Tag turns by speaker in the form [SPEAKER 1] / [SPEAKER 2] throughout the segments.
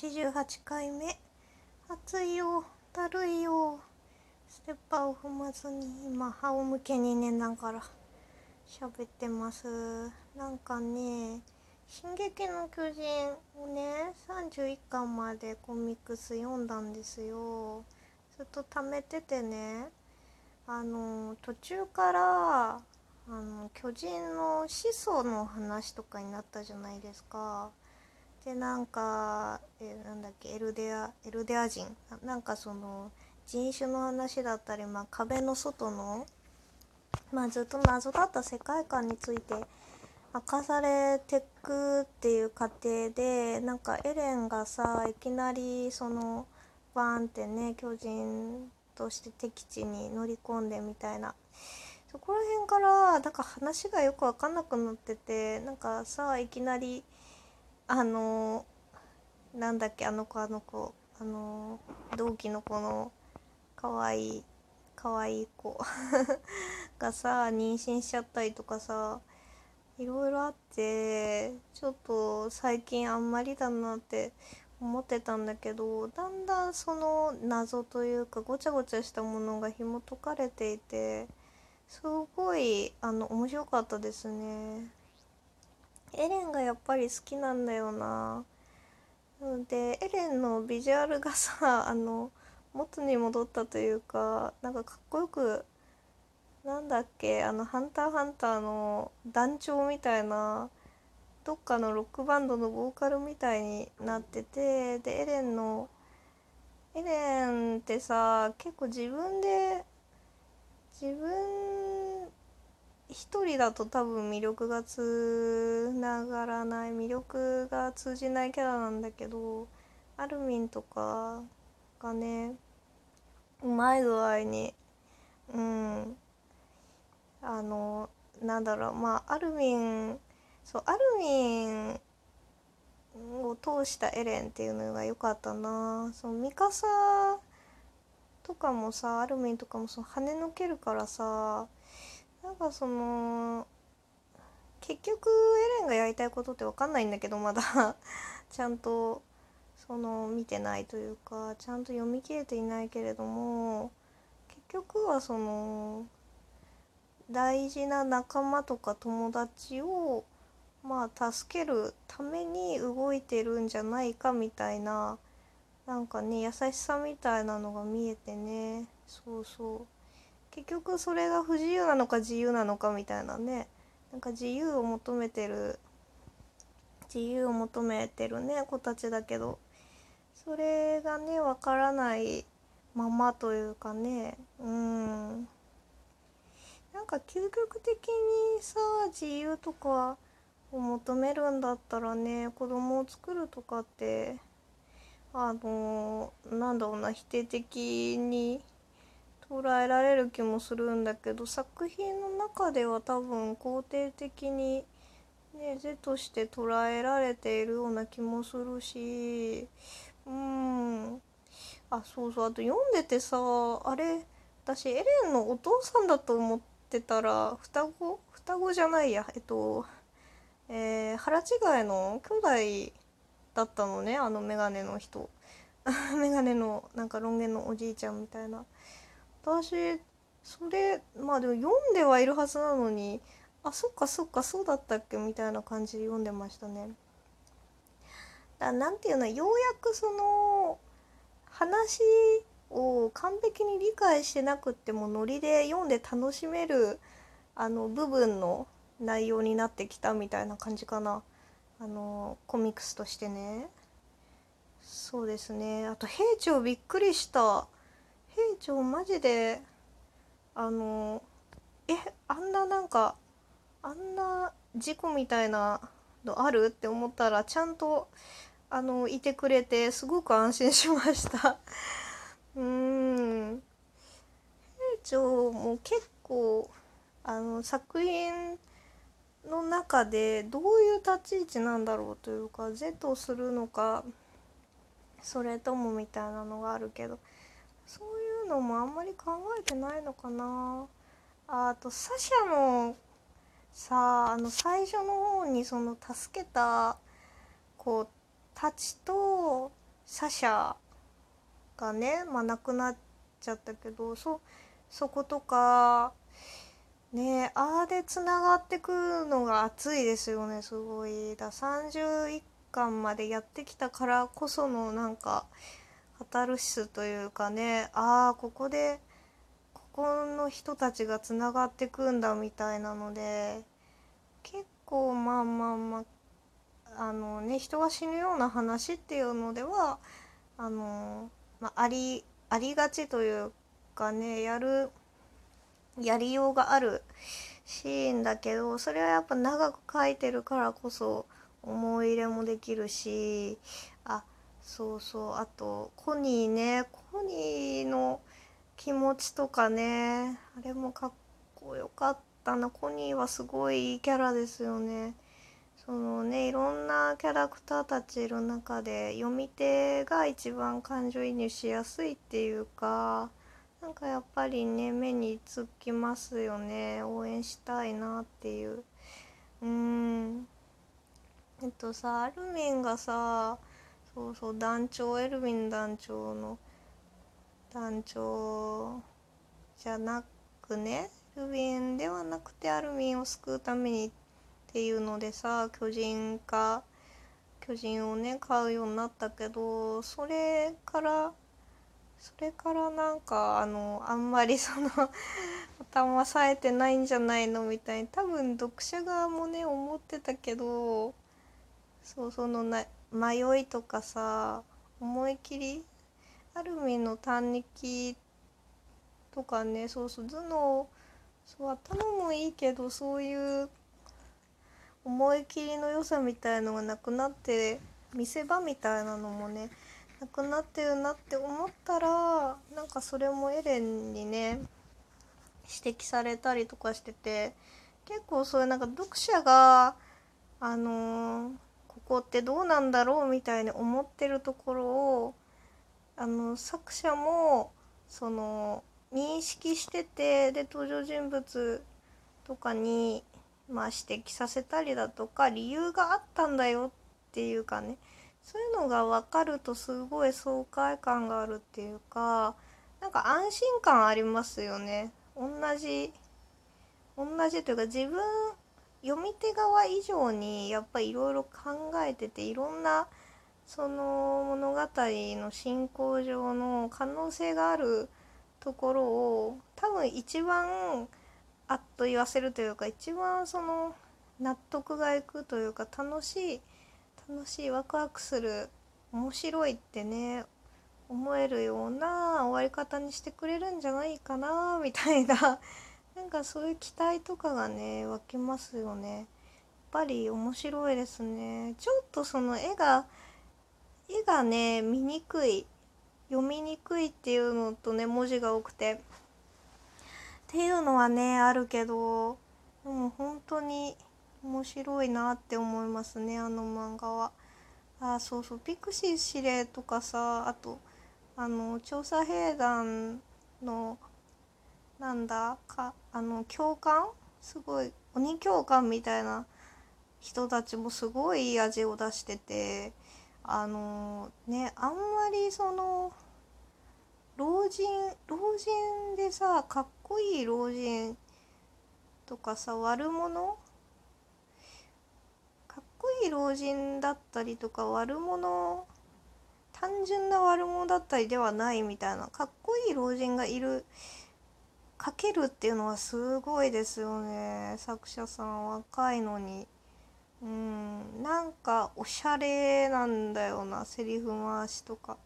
[SPEAKER 1] 88回目暑いよだるいよ。ステッパーを踏まずに今仰向けに寝ながら喋ってます。なんかね「進撃の巨人」をね31巻までコミックス読んだんですよ。ずっと貯めててねあの途中からあの巨人の始祖の話とかになったじゃないですか。でなんかえなんだっけエルデアエルデア人なんかその人種の話だったり、まあ、壁の外の、まあ、ずっと謎だった世界観について明かされてくっていう過程でなんかエレンがさいきなりそのバーンってね巨人として敵地に乗り込んでみたいなそこら辺からなんか話がよく分かんなくなっててなんかさいきなり。あのなんだっけあの子あの子あの同期の子のかわいいかわいい子 がさ妊娠しちゃったりとかさいろいろあってちょっと最近あんまりだなって思ってたんだけどだんだんその謎というかごちゃごちゃしたものが紐解かれていてすごいあの面白かったですね。エレンがやっぱり好きなんだよな。でエレンのビジュアルがさ あの元に戻ったというかなんかかっこよくなんだっけあの「ハンターハンター」の団長みたいなどっかのロックバンドのボーカルみたいになっててでエレンのエレンってさ結構自分で自分一人だと多分魅力がつながらない魅力が通じないキャラなんだけどアルミンとかがねうまい具合にうんあのなんだろうまあアルミンそうアルミンを通したエレンっていうのが良かったな。そのミカサとかもさアルミンとかもその跳ねのけるからさなんかその結局エレンがやりたいことって分かんないんだけどまだ ちゃんとその見てないというかちゃんと読み切れていないけれども結局はその大事な仲間とか友達をまあ助けるために動いてるんじゃないかみたいななんかね優しさみたいなのが見えてねそうそう。結局それが不自由なのか自由なのかみたいなね。なんか自由を求めてる自由を求めてるね子たちだけど。それがねわからないままというかね。うん。なんか究極的にさ自由とかを求めるんだったらね子供を作るとかってあのなんだろうな否定的に捉えられる気もするんだけど作品の中では多分肯定的に、ね、図として捉えられているような気もするしうん。あそうそう。あと読んでてさあれ私エレンのお父さんだと思ってたら双子双子じゃないや。えっとえー、腹違いの兄弟だったのねあのメガネの人。メガネのなんかロン毛のおじいちゃんみたいな。私それまあでも読んではいるはずなのにあそっかそっかそうだったっけみたいな感じで読んでましたね。だなんていうのようやくその話を完璧に理解してなくってもノリで読んで楽しめるあの部分の内容になってきたみたいな感じかな。あのコミックスとしてね。そうですね。あと兵長びっくりした。兵長マジであのえあんななんかあんな事故みたいなのあるって思ったらちゃんとあのいてくれてすごく安心しました。うん。兵長も結構あの作品の中でどういう立ち位置なんだろうというか Z するのかそれともみたいなのがあるけどそういうのもあんまり考えてないのかな。あとサシャのさあの最初の方にその助けた子たちとサシャがね、まあ、亡くなっちゃったけどそそことかねああでつながってくるのが熱いですよねすごい。だ31巻までやってきたからこそのなんかカタルシスというかねああここでここの人たちがつながってくんだみたいなので結構まあまあまああのね人が死ぬような話っていうのではあの、まあ、ありありがちというかねやるやりようがあるシーンだけどそれはやっぱ長く書いてるからこそ思い入れもできるしそうそう。あとコニーね。コニーの気持ちとかね。あれもかっこよかったな。コニーはすごいいいキャラですよね。そのねいろんなキャラクターたちいる中で読み手が一番感情移入しやすいっていうかなんかやっぱりね目につきますよね。応援したいなっていう。うん。えっとさアルミンがさそうそう団長エルヴィン団長の団長じゃなくねエルヴィンではなくてアルミンを救うためにっていうのでさ巨人化巨人をね買うようになったけどそれからそれからなんかあのあんまり その頭冴えてないんじゃないのみたいに多分読者側もね思ってたけどそうそのな迷いとかさ思い切りアルミの短日とかねそうそう頭脳そう頭もいいけどそういう思い切りの良さみたいのがなくなって見せ場みたいなのもねなくなってるなって思ったらなんかそれもエレンにね指摘されたりとかしてて結構そういうなんか読者があのー、ここってどうなんだろうみたいに思ってるところをあの作者もその認識しててで登場人物とかにまあ指摘させたりだとか理由があったんだよっていうかねそういうのが分かるとすごい爽快感があるっていうかなんか安心感ありますよね。同じ同じというか自分読み手側以上にやっぱりいろいろ考えてていろんなその物語の進行上の可能性があるところを多分一番あっと言わせるというか一番その納得がいくというか楽しい楽しいワクワクする面白いってね思えるような終わり方にしてくれるんじゃないかなみたいななんかそういう期待とかがね湧きますよね。やっぱり面白いですね。ちょっとその絵が絵がね見にくい読みにくいっていうのとね文字が多くてっていうのはねあるけどでも本当に面白いなって思いますねあの漫画は。あそうそうピクシー司令とかさあとあの調査兵団のなんだかあの教官すごい鬼教官みたいな人たちもすごいいい味を出しててあのねあんまりその老人老人でさかっこいい老人とかさ悪者かっこいい老人だったりとか悪者単純な悪者だったりではないみたいなかっこいい老人がいる書けるっていうのはすごいですよね作者さん若いのに。うんなんかおしゃれなんだよなセリフ回しとか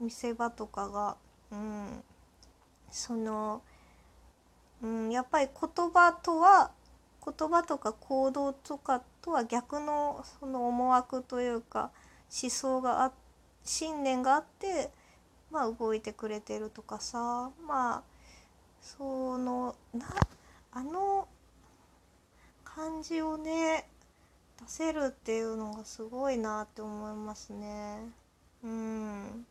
[SPEAKER 1] 見せ場とかが。うんそのうんやっぱり言葉とは言葉とか行動とかとは逆のその思惑というか思想があ信念があってまあ動いてくれてるとかさまあそのなあの感じをね出せるっていうのがすごいなって思いますね。うん。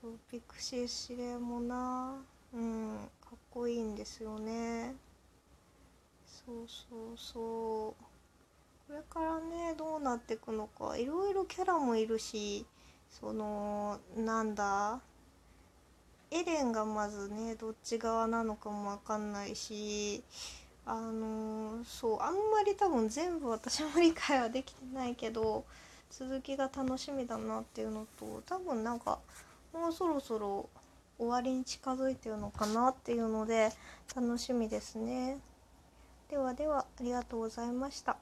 [SPEAKER 1] そうピクシー指令もな。うん。かっこいいんですよね。そうそうそう。これからねどうなっていくのか。いろいろキャラもいるしそのなんだ？エレンがまずねどっち側なのかも分かんないしあのそうあんまり多分全部私も理解はできてないけど続きが楽しみだなっていうのと多分なんかもうそろそろ終わりに近づいてるのかなっていうので楽しみですね。ではではありがとうございました。